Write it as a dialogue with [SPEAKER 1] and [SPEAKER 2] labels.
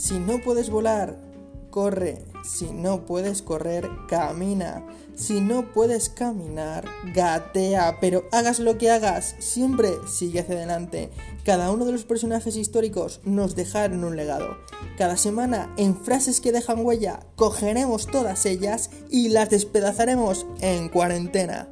[SPEAKER 1] Si no puedes volar, corre. Si no puedes correr, camina. Si no puedes caminar, gatea. Pero hagas lo que hagas, siempre sigue hacia adelante. Cada uno de los personajes históricos nos dejaron un legado. Cada semana, en frases que dejan huella, cogeremos todas ellas y las despedazaremos en cuarentena.